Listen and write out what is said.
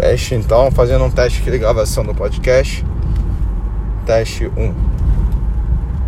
Teste então, fazendo um teste aqui de gravação do podcast. Teste 1.